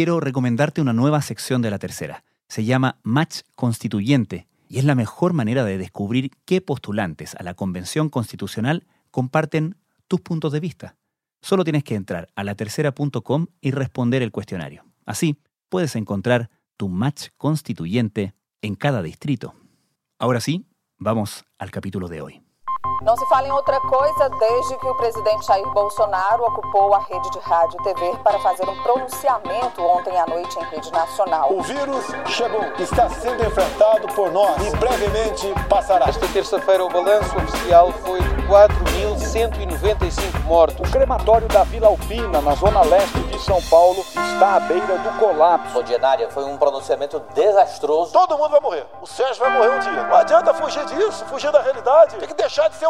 quiero recomendarte una nueva sección de la tercera. Se llama Match Constituyente y es la mejor manera de descubrir qué postulantes a la Convención Constitucional comparten tus puntos de vista. Solo tienes que entrar a latercera.com y responder el cuestionario. Así puedes encontrar tu match constituyente en cada distrito. Ahora sí, vamos al capítulo de hoy. Não se fala em outra coisa desde que o presidente Jair Bolsonaro ocupou a rede de rádio e TV para fazer um pronunciamento ontem à noite em rede nacional. O vírus chegou, está sendo enfrentado por nós e brevemente passará. Esta terça-feira, o balanço oficial foi de 4.195 mortos. O crematório da Vila Alpina, na zona leste de São Paulo, está à beira do colapso. Ordinária foi um pronunciamento desastroso. Todo mundo vai morrer. O Sérgio vai morrer um dia. Não adianta fugir disso, fugir da realidade. Tem que deixar de ser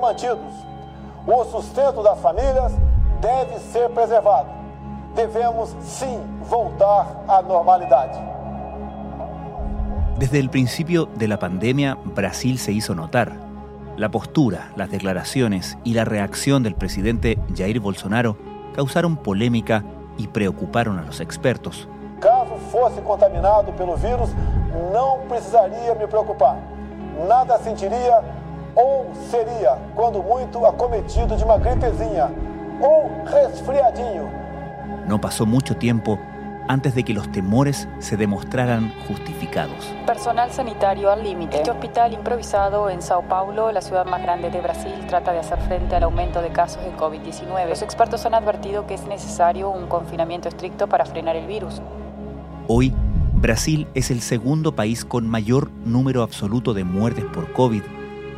Mantidos. O sustento das famílias deve ser preservado. Devemos sim voltar à normalidade. Desde el principio de la pandemia, Brasil se hizo notar. La postura, las declaraciones y la reacción del presidente Jair Bolsonaro causaron polémica y preocuparon a los expertos. Caso fosse contaminado pelo vírus, não precisaria me preocupar. Nada sentiria ou seria, quando muito, acometido de uma gripezinha ou resfriadinho. No pasó mucho tiempo antes de que los temores se demostraran justificados. Personal sanitario al límite. Este hospital improvisado en Sao Paulo, la ciudad más grande de Brasil, trata de hacer frente al aumento de casos de COVID-19. Los expertos han advertido que es necesario un confinamiento estricto para frenar el virus. Hoy, Brasil es el segundo país con mayor número absoluto de muertes por COVID,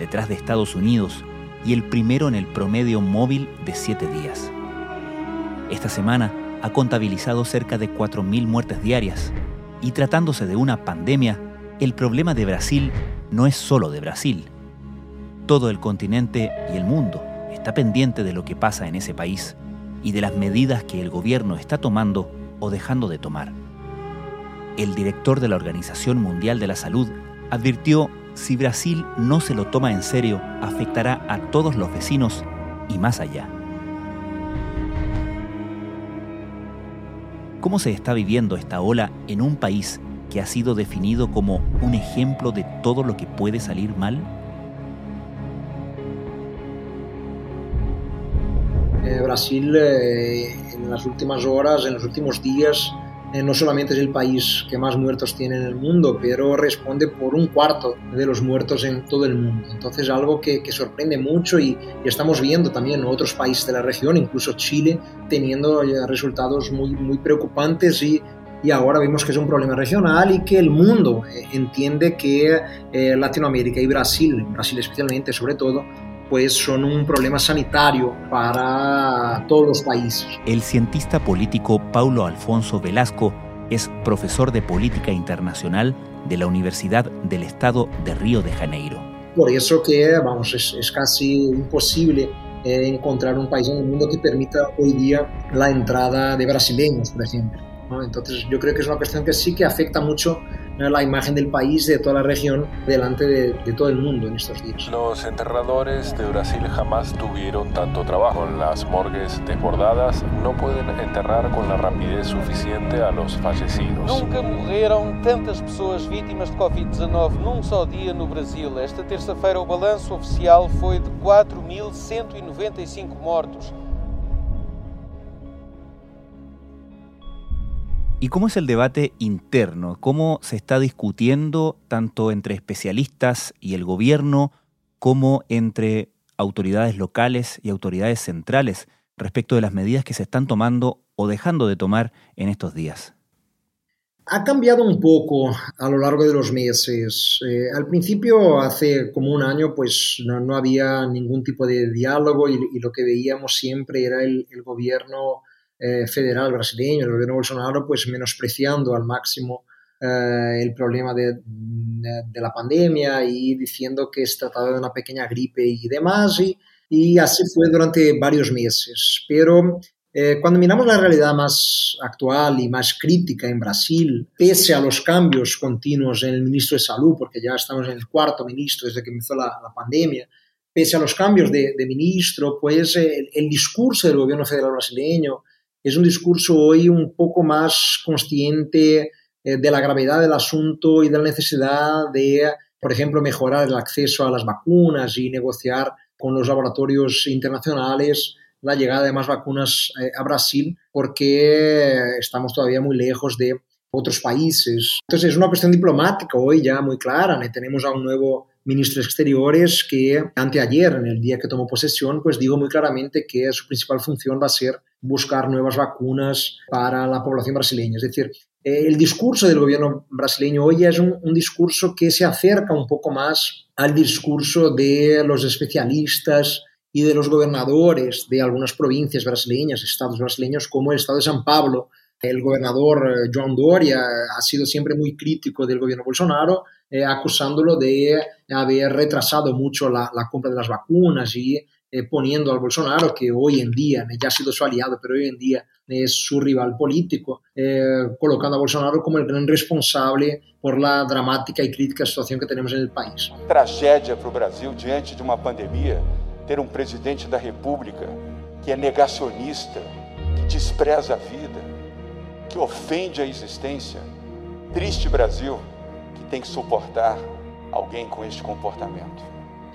detrás de Estados Unidos, y el primero en el promedio móvil de siete días. Esta semana ha contabilizado cerca de 4.000 muertes diarias, y tratándose de una pandemia, el problema de Brasil no es solo de Brasil. Todo el continente y el mundo está pendiente de lo que pasa en ese país y de las medidas que el gobierno está tomando o dejando de tomar el director de la Organización Mundial de la Salud advirtió si Brasil no se lo toma en serio, afectará a todos los vecinos y más allá. ¿Cómo se está viviendo esta ola en un país que ha sido definido como un ejemplo de todo lo que puede salir mal? Eh, Brasil eh, en las últimas horas, en los últimos días, eh, no solamente es el país que más muertos tiene en el mundo, pero responde por un cuarto de los muertos en todo el mundo. Entonces algo que, sorprende mucho y, estamos viendo también otros países de la región, incluso Chile, teniendo resultados muy, muy preocupantes y, y ahora vemos que es un problema regional y que el mundo eh, entiende que eh, Latinoamérica y Brasil, Brasil especialmente sobre todo, pues son un problema sanitario para todos los países. El cientista político Paulo Alfonso Velasco es profesor de política internacional de la Universidad del Estado de Río de Janeiro. Por eso que, vamos, es, es casi imposible eh, encontrar un país en el mundo que permita hoy día la entrada de brasileños, por ejemplo. ¿no? Entonces yo creo que es una cuestión que sí que afecta mucho la imagen del país, de toda la región, delante de, de, todo el mundo en estos días. Los enterradores de Brasil jamás tuvieron tanto trabajo. Las morgues desbordadas no pueden enterrar con la rapidez suficiente a los fallecidos. Nunca morreram tantas pessoas vítimas de Covid-19 num só dia no Brasil. Esta terça-feira o balanço oficial foi de 4.195 mortos. ¿Y cómo es el debate interno? ¿Cómo se está discutiendo tanto entre especialistas y el gobierno como entre autoridades locales y autoridades centrales respecto de las medidas que se están tomando o dejando de tomar en estos días? Ha cambiado un poco a lo largo de los meses. Eh, al principio, hace como un año, pues no, había ningún tipo de diálogo y, lo que veíamos siempre era el gobierno eh, federal brasileño, el gobierno Bolsonaro, pues menospreciando al máximo eh, el problema de, de, la pandemia y diciendo que es tratado de una pequeña gripe y demás. Y, y así fue durante varios meses. Pero eh, cuando miramos la realidad más actual y más crítica en Brasil, pese a los cambios continuos en el ministro de Salud, porque ya estamos en el cuarto ministro desde que empezó la, la pandemia, pese a los cambios de, de ministro, pues el, el, discurso del gobierno federal brasileño es un discurso hoy un poco más consciente eh, de la gravedad del asunto y de la necesidad de, por ejemplo, mejorar el acceso a las vacunas y negociar con los laboratorios internacionales la llegada de más vacunas eh, a Brasil porque estamos todavía muy lejos de otros países. Entonces es una cuestión diplomática hoy ya muy clara. Tenemos a un nuevo ministro de Exteriores que anteayer, en el día que tomó posesión, pues dijo muy claramente que su principal función va a ser buscar nuevas vacunas para la población brasileña. Es decir, el discurso del gobierno brasileño hoy es un, un, discurso que se acerca un poco más al discurso de los especialistas y de los gobernadores de algunas provincias brasileñas, estados brasileños como el estado de San Pablo. El gobernador eh, John Doria ha sido siempre muy crítico del gobierno Bolsonaro, eh, acusándolo de haber retrasado mucho la, la compra de las vacunas y eh, poniendo al Bolsonaro, que hoy en día ya ha sido su aliado, pero hoy en día es su rival político, eh, colocando a Bolsonaro como el gran responsable por la dramática y crítica situación que tenemos en el país. Tragédia para o Brasil diante de uma pandemia ter um presidente da República que é negacionista, que despreza a vida, que ofende a existência. Triste Brasil tem que suportar alguém com este comportamento.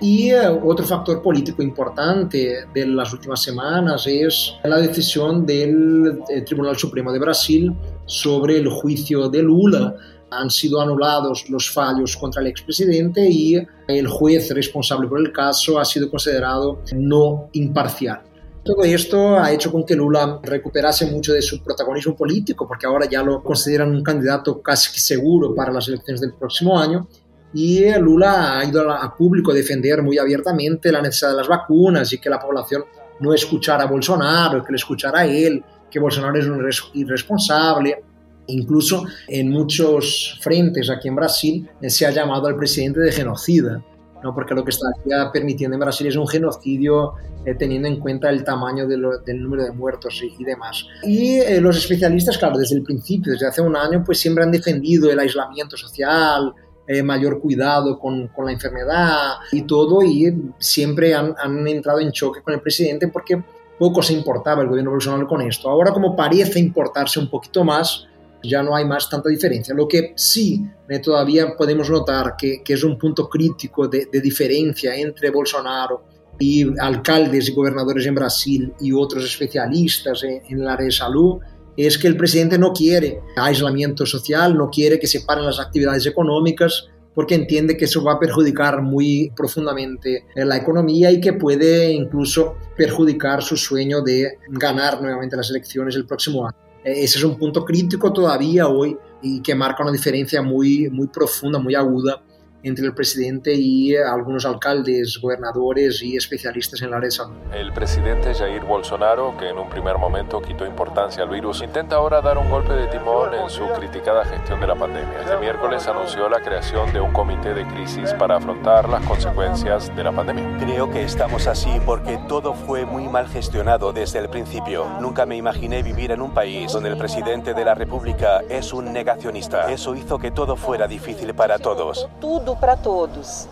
Y eh, otro factor político importante de las últimas semanas es la decisión del eh, Tribunal Supremo de Brasil sobre el juicio de Lula. Han sido anulados los fallos contra el expresidente y el juez responsable por el caso ha sido considerado no imparcial. Todo esto ha hecho con que Lula recuperase mucho de su protagonismo político, porque ahora ya lo consideran un candidato casi seguro para las elecciones del próximo año y Lula ha ido a público a defender muy abiertamente la necesidad de las vacunas y que la población no escuchara a Bolsonaro, que le escuchara a él, que Bolsonaro es un irresponsable. Incluso en muchos frentes aquí en Brasil se ha llamado al presidente de genocida, ¿no? porque lo que está permitiendo en Brasil es un genocidio eh, teniendo en cuenta el tamaño de lo, del número de muertos y, y demás. Y eh, los especialistas, claro, desde el principio, desde hace un año, pues siempre han defendido el aislamiento social, eh, mayor cuidado con, con, la enfermedad y todo, y siempre han, han, entrado en choque con el presidente porque poco se importaba el gobierno Bolsonaro con esto. Ahora como parece importarse un poquito más, ya no hay más tanta diferencia. Lo que sí eh, todavía podemos notar que, que, es un punto crítico de, de diferencia entre Bolsonaro y alcaldes y gobernadores en Brasil y otros especialistas en, en el área de salud es que el presidente no quiere aislamiento social, no quiere que se paren las actividades económicas, porque entiende que eso va a perjudicar muy profundamente la economía y que puede incluso perjudicar su sueño de ganar nuevamente las elecciones el próximo año. Ese es un punto crítico todavía hoy y que marca una diferencia muy, muy profunda, muy aguda entre el presidente y algunos alcaldes, gobernadores y especialistas en la área de salud. El presidente Jair Bolsonaro, que en un primer momento quitó importancia al virus, intenta ahora dar un golpe de timón en su criticada gestión de la pandemia. Este miércoles anunció la creación de un comité de crisis para afrontar las consecuencias de la pandemia. Creo que estamos así porque todo fue muy mal gestionado desde el principio. Nunca me imaginé vivir en un país donde el presidente de la República es un negacionista. Eso hizo que todo fuera difícil para todos. Para todos.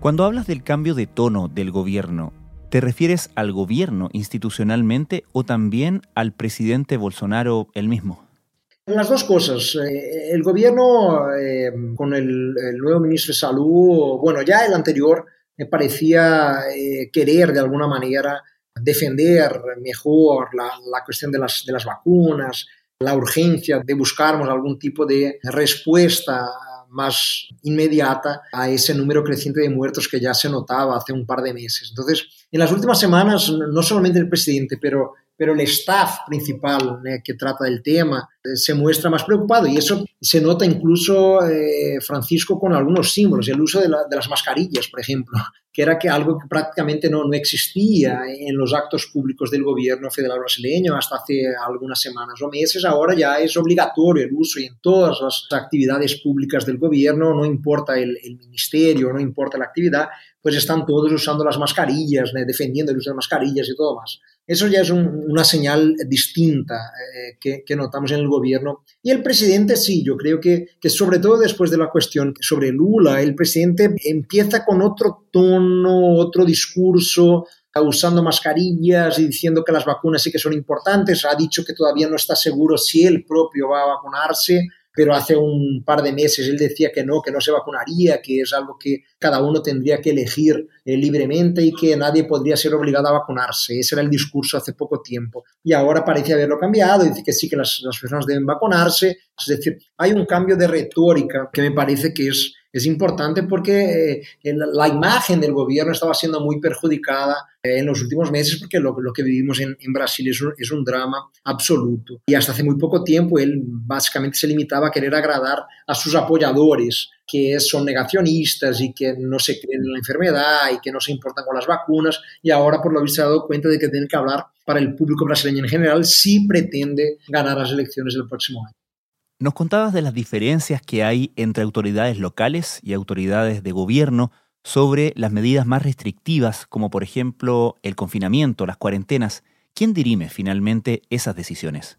Cuando hablas del cambio de tono del gobierno, ¿te refieres al gobierno institucionalmente o también al presidente Bolsonaro él mismo? Las dos cosas. Eh, el gobierno, eh, con el, el, nuevo ministro de Salud, bueno, ya el anterior me parecía eh, querer de alguna manera defender mejor la, la cuestión de las, de las vacunas, la urgencia de buscarmos algún tipo de respuesta más inmediata a ese número creciente de muertos que ya se notaba hace un par de meses. Entonces, en las últimas semanas, no solamente el presidente, pero pero el staff principal eh, que trata del tema eh, se muestra más preocupado y eso se nota incluso, eh, Francisco, con algunos símbolos, el uso de, de, las mascarillas, por ejemplo, que era que algo que prácticamente no, no existía en los actos públicos del gobierno federal brasileño hasta hace algunas semanas o meses, ahora ya es obligatorio el uso y en todas las actividades públicas del gobierno, no importa el, el ministerio, no importa la actividad, pues están todos usando las mascarillas, defendiendo el uso de mascarillas y todo más. Eso ya es una señal distinta eh, que, notamos en el gobierno. Y el presidente sí, yo creo que, que sobre todo después de la cuestión sobre Lula, el presidente empieza con otro tono, otro discurso, usando mascarillas y diciendo que las vacunas sí que son importantes. Ha dicho que todavía no está seguro si él propio va a vacunarse pero hace un par de meses él decía que no, que no se vacunaría, que es algo que cada uno tendría que elegir eh, libremente y que nadie podría ser obligado a vacunarse. Ese era el discurso hace poco tiempo. Y ahora parece haberlo cambiado, dice que sí que las, las personas deben vacunarse. Es decir, hay un cambio de retórica que me parece que es es importante porque eh, la imagen del gobierno estaba siendo muy perjudicada eh, en los últimos meses porque lo, que vivimos en, Brasil es un, es un, drama absoluto. Y hasta hace muy poco tiempo él básicamente se limitaba a querer agradar a sus apoyadores, que son negacionistas y que no se creen en la enfermedad y que no se importan con las vacunas. Y ahora por lo visto se ha dado cuenta de que tiene que hablar para el público brasileño en general si pretende ganar las elecciones del próximo año. Nos contabas de las diferencias que hay entre autoridades locales y autoridades de gobierno sobre las medidas más restrictivas, como por ejemplo el confinamiento, las cuarentenas. ¿Quién dirime finalmente esas decisiones?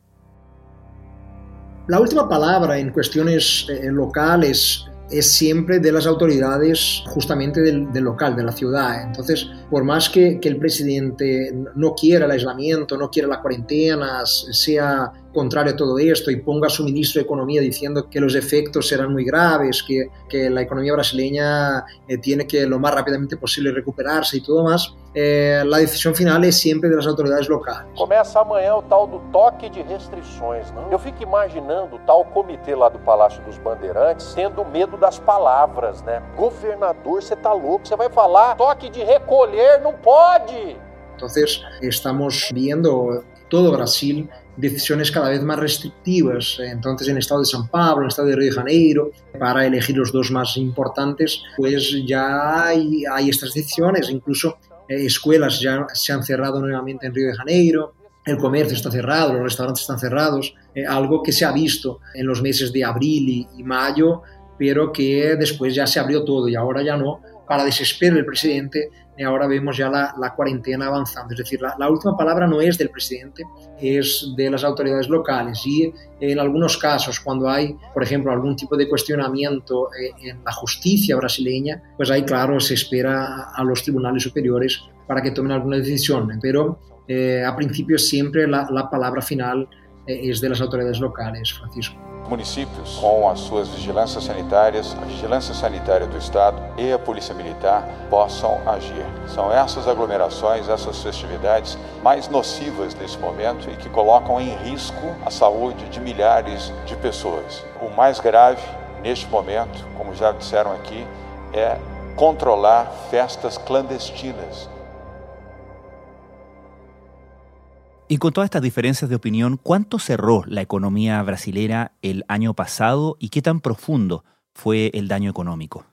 La última palabra en cuestiones eh, locales es siempre de las autoridades justamente del, local, de la ciudad. Entonces, por más que, que, el presidente no quiera el aislamiento, no quiera la cuarentena, sea contrario a todo esto y ponga a su ministro de Economía diciendo que los efectos serán muy graves, que, que la economía brasileña eh, tiene que lo más rápidamente posible recuperarse y todo más, eh, la decisión final es siempre de las autoridades locales. Começa amanhã o tal do toque de restrições. Não? Eu fico imaginando o tal comitê lá do Palácio dos Bandeirantes tendo medo das palavras, né? Governador, você tá louco, você vai falar toque de recolher, não pode! Entonces, estamos viendo todo Brasil decisiones cada vez más restrictivas. Entonces, en el estado de San Pablo, en el estado de Río de Janeiro, para elegir los dos más importantes, pues ya hay, hay estas decisiones. Incluso eh, escuelas ya se han cerrado nuevamente en Río de Janeiro, el comercio está cerrado, los restaurantes están cerrados, eh, algo que se ha visto en los meses de abril y, mayo, pero que después ya se abrió todo y ahora ya no, para desespero del presidente, ahora vemos ya la, la cuarentena avanzando. Es decir, la, la, última palabra no es del presidente, es de las autoridades locales. Y en algunos casos, cuando hay, por ejemplo, algún tipo de cuestionamiento eh, en la justicia brasileña, pues ahí, claro, se espera a los tribunales superiores para que tomen alguna decisión. Pero eh, a principio siempre la, la palabra final eh, es de las autoridades locales, Francisco. municípios, com as suas vigilâncias sanitárias, a vigilância sanitária do Estado e a Polícia Militar possam agir. São essas aglomerações, essas festividades mais nocivas nesse momento e que colocam em risco a saúde de milhares de pessoas. O mais grave neste momento, como já disseram aqui, é controlar festas clandestinas Y con todas estas diferencias de opinión, ¿cuánto cerró la economía brasilera el año pasado y qué tan profundo fue el daño económico?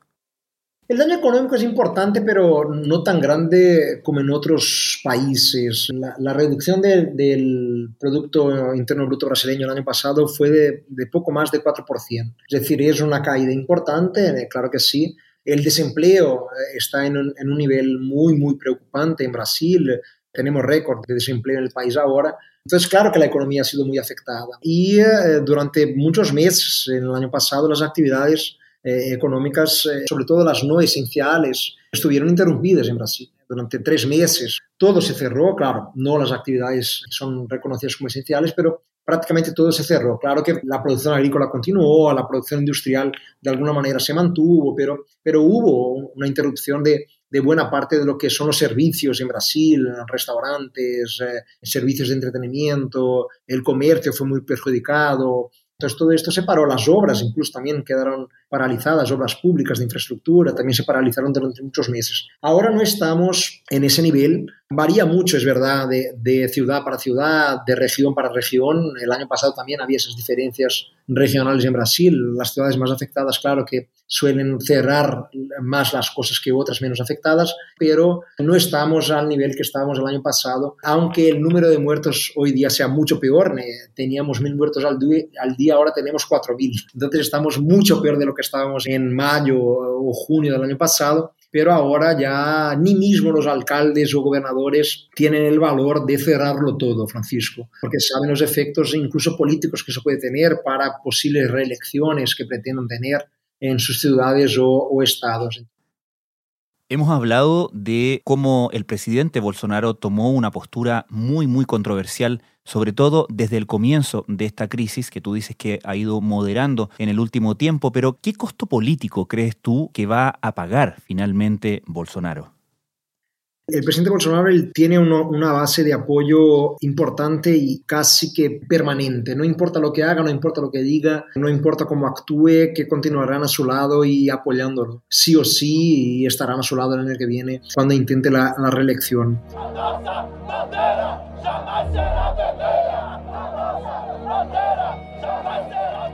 El daño económico es importante, pero no tan grande como en otros países. La, reducción del Producto Interno Bruto brasileño el año pasado fue de, poco más de 4%. Es decir, es una caída importante, eh, claro que sí. El desempleo eh, está en un, en un nivel muy, muy preocupante en Brasil tenemos récord de desempleo en el país ahora. Entonces, claro que la economía ha sido muy afectada. Y eh, durante muchos meses, en el año pasado, las actividades eh, económicas, eh, sobre todo las no esenciales, estuvieron interrumpidas en Brasil. Durante tres meses todo se cerró, claro, no las actividades son reconocidas como esenciales, pero prácticamente todo se cerró. Claro que la producción agrícola continuó, la producción industrial de alguna manera se mantuvo, pero, pero hubo una interrupción de, de buena parte de lo que son los servicios en Brasil, restaurantes, eh, servicios de entretenimiento, el comercio fue muy perjudicado. Entonces todo esto se paró, las obras incluso también quedaron paralizadas obras públicas de infraestructura, también se paralizaron durante muchos meses. Ahora no estamos en ese nivel, varía mucho, es verdad, de, de ciudad para ciudad, de región para región. El año pasado también había esas diferencias regionales en Brasil. Las ciudades más afectadas, claro que suelen cerrar más las cosas que otras menos afectadas, pero no estamos al nivel que estábamos el año pasado, aunque el número de muertos hoy día sea mucho peor. Teníamos mil muertos al día, ahora tenemos cuatro mil. Entonces estamos mucho peor de lo que estábamos en mayo o junio del año pasado pero ahora ya ni mismo los alcaldes o gobernadores tienen el valor de cerrarlo todo, Francisco, porque saben los efectos incluso políticos que se puede tener para posibles reelecciones que pretendan tener en sus ciudades o, estados. Hemos hablado de cómo el presidente Bolsonaro tomó una postura muy, muy controversial, sobre todo desde el comienzo de esta crisis que tú dices que ha ido moderando en el último tiempo, pero ¿qué costo político crees tú que va a pagar finalmente Bolsonaro? El presidente Bolsonaro tiene una base de apoyo importante y casi que permanente. No importa lo que haga, no importa lo que diga, no importa cómo actúe, que continuarán a su lado y apoyándolo. Sí o sí, y estarán a su lado el año que viene cuando intente la, la reelección.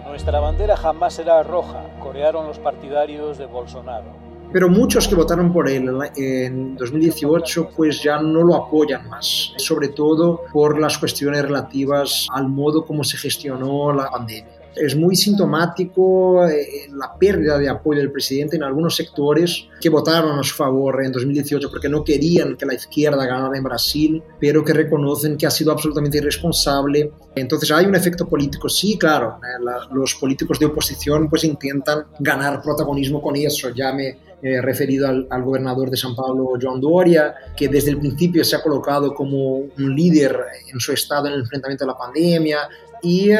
Nuestra bandera jamás será roja, corearon los partidarios de Bolsonaro pero muchos que votaron por él en 2018 pues ya no lo apoyan más, sobre todo por las cuestiones relativas al modo como se gestionó la pandemia. Es muy sintomático eh, la pérdida de apoyo del presidente en algunos sectores que votaron a su favor en 2018 porque no querían que la izquierda ganara en Brasil, pero que reconocen que ha sido absolutamente irresponsable. Entonces hay un efecto político, sí, claro, eh, los políticos de oposición pues intentan ganar protagonismo con eso, ya me eh, referido al, gobernador de San Paulo, Joan Doria, que desde el principio se ha colocado como un líder en su estado en el enfrentamiento a la pandemia. Y eh,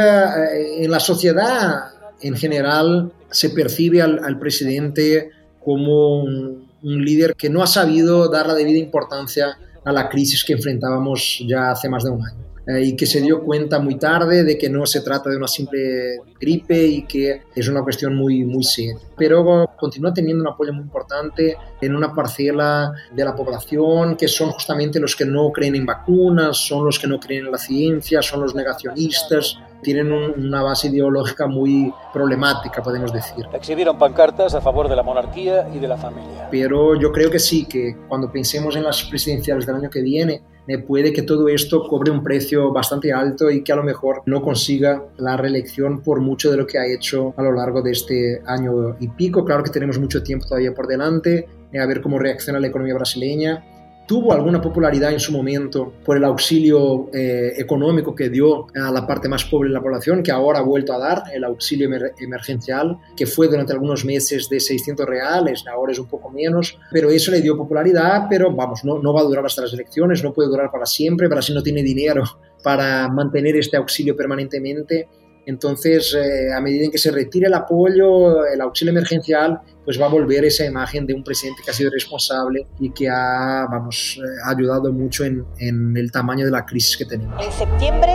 en la sociedad en general se percibe al, presidente como un, un líder que no ha sabido dar la debida importancia a la crisis que enfrentábamos ya hace más de un año. Eh, y que se dio cuenta muy tarde de que no se trata de una simple gripe y que es una cuestión muy, muy seria. Pero continúa teniendo un apoyo muy importante en una parcela de la población que son justamente los que no creen en vacunas, son los que no creen en la ciencia, son los negacionistas, tienen una base ideológica muy problemática, podemos decir. Exhibieron pancartas a favor de la monarquía y de la familia. Pero yo creo que sí, que cuando pensemos en las presidenciales del año que viene, puede que todo esto cobre un precio bastante alto y que a lo mejor no consiga la reelección por mucho de lo que ha hecho a lo largo de este año y pico. Claro que tenemos mucho tiempo todavía por delante, eh, a ver cómo reacciona la economía brasileña tuvo alguna popularidad en su momento por el auxilio eh, económico que dio a la parte más pobre de la población, que ahora ha vuelto a dar, el auxilio emergencial, que fue durante algunos meses de 600 reales, ahora es un poco menos, pero eso le dio popularidad, pero vamos, no, no va a durar hasta las elecciones, no puede durar para siempre, Brasil no tiene dinero para mantener este auxilio permanentemente. Entonces, eh, a medida en que se retire el apoyo, el auxilio emergencial, pues va a volver esa imagen de un presidente que ha sido responsable y que ha, vamos, eh, ayudado mucho en, en el tamaño de la crisis que tenemos. En septiembre,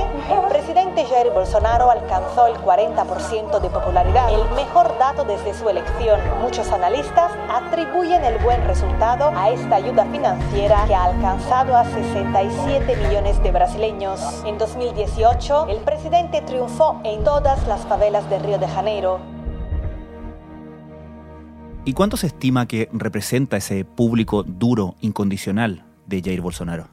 Jair Bolsonaro alcanzó el 40% de popularidad, el mejor dato desde su elección. Muchos analistas atribuyen el buen resultado a esta ayuda financiera que ha alcanzado a 67 millones de brasileños. En 2018, el presidente triunfó en todas las favelas de Río de Janeiro ¿Y cuánto se estima que representa ese público duro, incondicional de Jair Bolsonaro?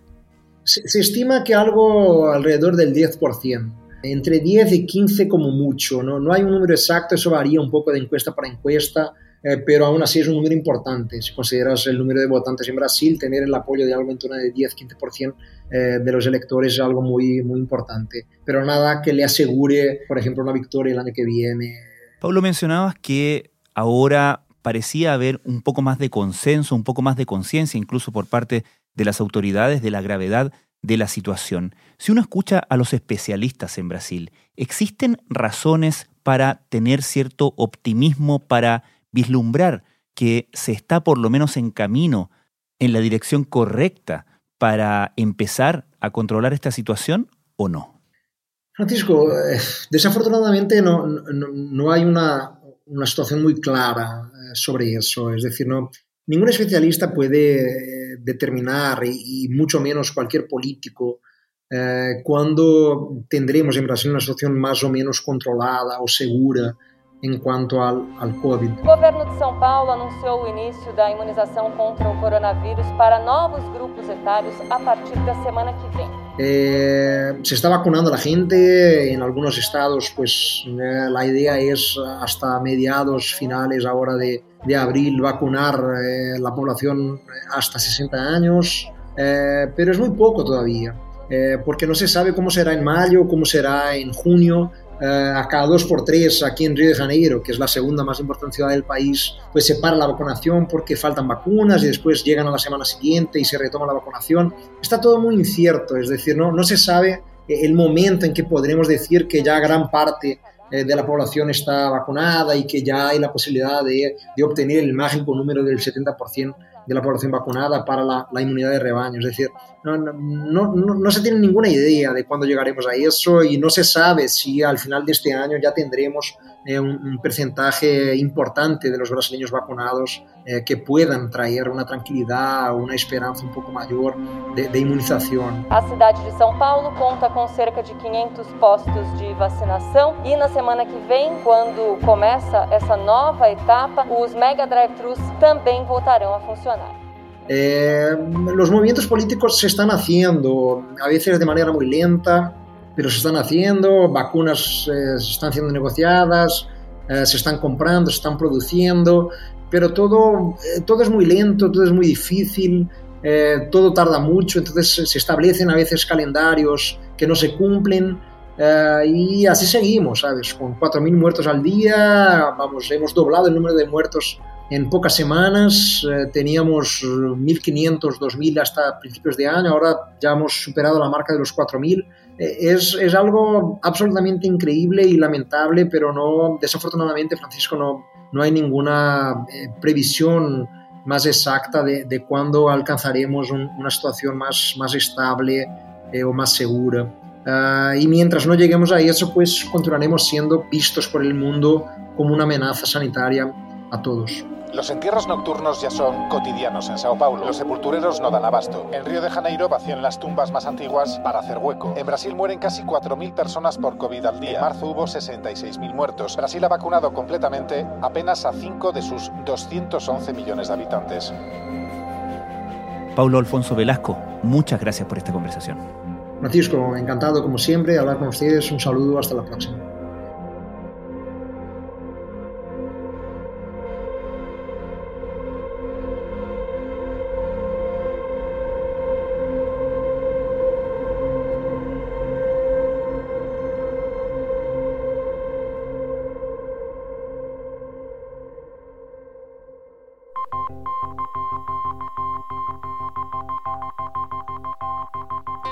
Se, estima que algo alrededor del 10%, entre 10 y 15 como mucho, ¿no? no hay un número exacto, eso varía un poco de encuesta para encuesta, eh, pero aún así es un número importante. Si consideras el número de votantes en Brasil, tener el apoyo de algo en torno de 10-15% eh, de los electores es algo muy, muy importante, pero nada que le asegure, por ejemplo, una victoria el año que viene. Pablo, mencionabas que ahora parecía haber un poco más de consenso, un poco más de conciencia incluso por parte de las autoridades de la gravedad de la situación. Si uno escucha a los especialistas en Brasil, ¿existen razones para tener cierto optimismo, para vislumbrar que se está por lo menos en camino, en la dirección correcta para empezar a controlar esta situación o no? Francisco, eh, desafortunadamente no, no, hay una una situación muy clara eh, sobre eso. Es decir, no, ningún especialista puede eh, determinar, y, mucho menos cualquier político, eh, cuándo tendremos en Brasil una situación más o menos controlada o segura em quanto ao, ao Covid. O governo de São Paulo anunciou o início da imunização contra o coronavírus para novos grupos etários a partir da semana que vem. Eh, se está vacunando la gente en algunos estados, pues eh, la idea es hasta mediados finales ahora de, de abril vacunar eh, la población hasta 60 años, eh, pero es muy poco todavía, porque no se sabe cómo será en mayo, cómo será en junio, a cada dos por tres aquí en Río de Janeiro, que es la segunda más importante ciudad del país, pues se para la vacunación porque faltan vacunas y después llegan a la semana siguiente y se retoma la vacunación. Está todo muy incierto, es decir, no, no se sabe el momento en que podremos decir que ya gran parte eh, de la población está vacunada y que ya hay la posibilidad de, de obtener el mágico número del 70% de la población vacunada para la, la inmunidad de rebaño. Es decir, no, no, no, se tiene ninguna idea de cuándo llegaremos a eso y no se sabe si al final de este año ya tendremos eh, un, un, porcentaje importante de los brasileños vacunados eh, que puedan traer una tranquilidad, una esperanza un poco mayor de, de imunización. A cidade de São Paulo conta com cerca de 500 postos de vacinação e na semana que vem, quando começa essa nova etapa, os mega drive-thrus também voltarão a funcionar. Eh, los movimientos políticos se están haciendo, a veces de manera muy lenta, pero se están haciendo, vacunas eh, se están siendo negociadas, eh, se están comprando, se están produciendo, pero todo, eh, todo es muy lento, todo es muy difícil, eh, todo tarda mucho, entonces se establecen a veces calendarios que no se cumplen eh, y así seguimos, ¿sabes? Con 4.000 muertos al día, vamos, hemos doblado el número de muertos en pocas semanas, eh, teníamos 1.500, 2.000 hasta principios de año, ahora ya hemos superado la marca de los 4.000 es, es, algo absolutamente increíble y lamentable, pero no, desafortunadamente, Francisco, no, no hay ninguna eh, previsión más exacta de, de cuándo alcanzaremos un, una situación más, más estable eh, o más segura. Uh, y mientras no lleguemos a eso, pues continuaremos siendo vistos por el mundo como una amenaza sanitaria a todos. Los entierros nocturnos ya son cotidianos en Sao Paulo. Los sepultureros no dan abasto. En Río de Janeiro vacían las tumbas más antiguas para hacer hueco. En Brasil mueren casi 4.000 personas por COVID al día. En marzo hubo 66.000 muertos. Brasil ha vacunado completamente apenas a 5 de sus 211 millones de habitantes. Paulo Alfonso Velasco, muchas gracias por esta conversación. Francisco, encantado como siempre hablar con ustedes. Un saludo, hasta la próxima.